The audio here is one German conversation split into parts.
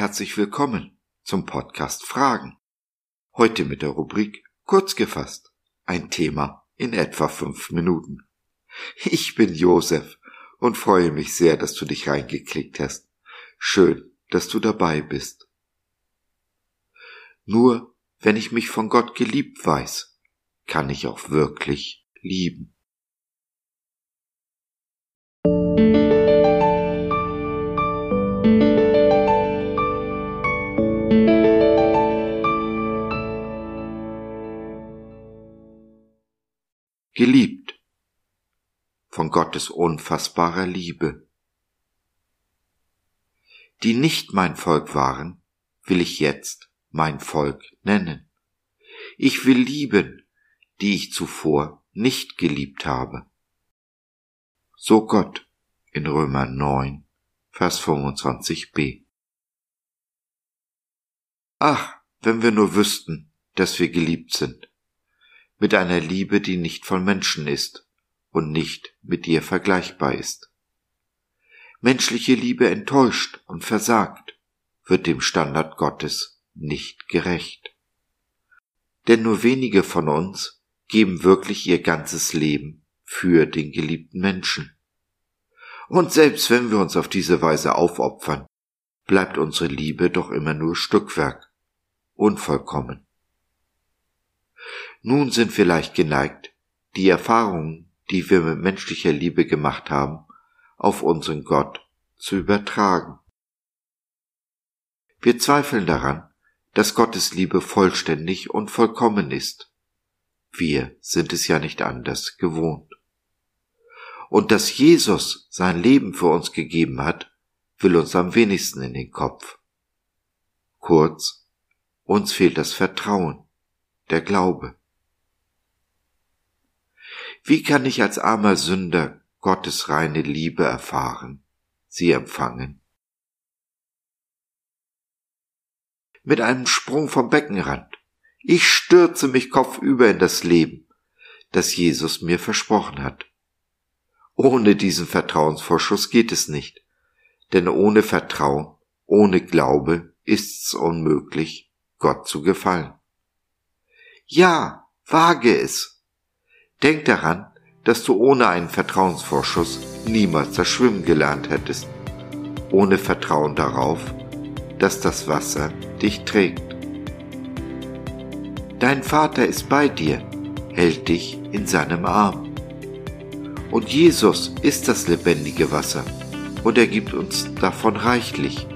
herzlich willkommen zum Podcast Fragen. Heute mit der Rubrik Kurz gefasst. Ein Thema in etwa fünf Minuten. Ich bin Josef und freue mich sehr, dass du dich reingeklickt hast. Schön, dass du dabei bist. Nur wenn ich mich von Gott geliebt weiß, kann ich auch wirklich lieben. Gottes unfassbarer Liebe. Die nicht mein Volk waren, will ich jetzt mein Volk nennen. Ich will lieben, die ich zuvor nicht geliebt habe. So Gott in Römer 9, Vers 25b. Ach, wenn wir nur wüssten, dass wir geliebt sind mit einer Liebe, die nicht von Menschen ist und nicht mit ihr vergleichbar ist. Menschliche Liebe enttäuscht und versagt, wird dem Standard Gottes nicht gerecht. Denn nur wenige von uns geben wirklich ihr ganzes Leben für den geliebten Menschen. Und selbst wenn wir uns auf diese Weise aufopfern, bleibt unsere Liebe doch immer nur Stückwerk, unvollkommen. Nun sind wir leicht geneigt, die Erfahrungen, die wir mit menschlicher Liebe gemacht haben, auf unseren Gott zu übertragen. Wir zweifeln daran, dass Gottes Liebe vollständig und vollkommen ist. Wir sind es ja nicht anders gewohnt. Und dass Jesus sein Leben für uns gegeben hat, will uns am wenigsten in den Kopf. Kurz, uns fehlt das Vertrauen, der Glaube. Wie kann ich als armer Sünder Gottes reine Liebe erfahren, sie empfangen? Mit einem Sprung vom Beckenrand. Ich stürze mich kopfüber in das Leben, das Jesus mir versprochen hat. Ohne diesen Vertrauensvorschuss geht es nicht, denn ohne Vertrauen, ohne Glaube ist's unmöglich, Gott zu gefallen. Ja, wage es, Denk daran, dass du ohne einen Vertrauensvorschuss niemals das Schwimmen gelernt hättest, ohne Vertrauen darauf, dass das Wasser dich trägt. Dein Vater ist bei dir, hält dich in seinem Arm. Und Jesus ist das lebendige Wasser, und er gibt uns davon reichlich,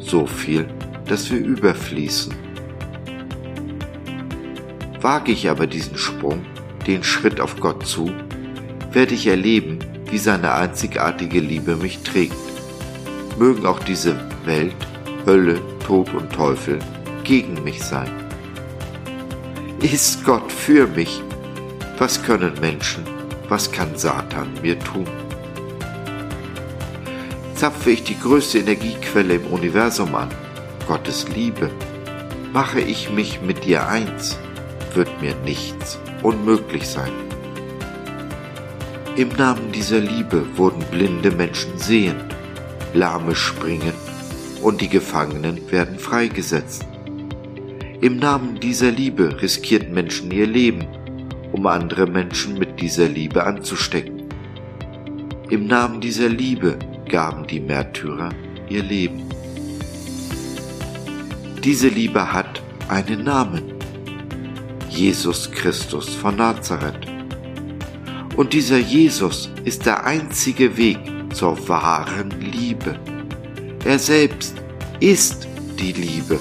so viel, dass wir überfließen. Wage ich aber diesen Sprung, den Schritt auf Gott zu, werde ich erleben, wie seine einzigartige Liebe mich trägt. Mögen auch diese Welt, Hölle, Tod und Teufel gegen mich sein. Ist Gott für mich? Was können Menschen, was kann Satan mir tun? Zapfe ich die größte Energiequelle im Universum an, Gottes Liebe, mache ich mich mit dir eins, wird mir nichts unmöglich sein. Im Namen dieser Liebe wurden blinde Menschen sehend, Lahme springen und die Gefangenen werden freigesetzt. Im Namen dieser Liebe riskierten Menschen ihr Leben, um andere Menschen mit dieser Liebe anzustecken. Im Namen dieser Liebe gaben die Märtyrer ihr Leben. Diese Liebe hat einen Namen. Jesus Christus von Nazareth. Und dieser Jesus ist der einzige Weg zur wahren Liebe. Er selbst ist die Liebe,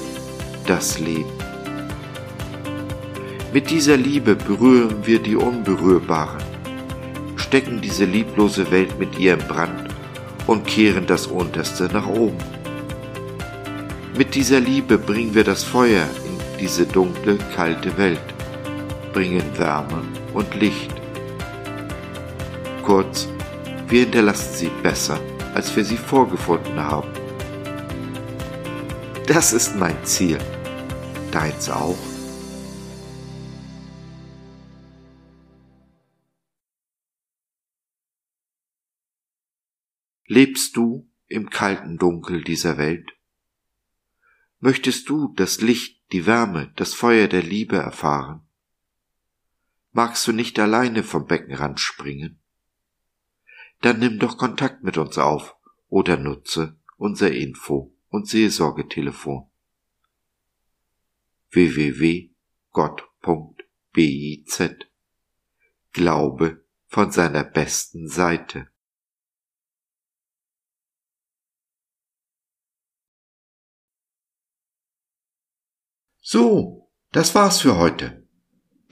das Leben. Mit dieser Liebe berühren wir die Unberührbaren, stecken diese lieblose Welt mit ihr im Brand und kehren das Unterste nach oben. Mit dieser Liebe bringen wir das Feuer in diese dunkle, kalte Welt bringen Wärme und Licht. Kurz, wir hinterlassen sie besser, als wir sie vorgefunden haben. Das ist mein Ziel. Deins auch? Lebst du im kalten Dunkel dieser Welt? Möchtest du das Licht, die Wärme, das Feuer der Liebe erfahren? Magst du nicht alleine vom Beckenrand springen? Dann nimm doch Kontakt mit uns auf oder nutze unser Info- und Seelsorgetelefon www.gott.biz Glaube von seiner besten Seite. So, das war's für heute.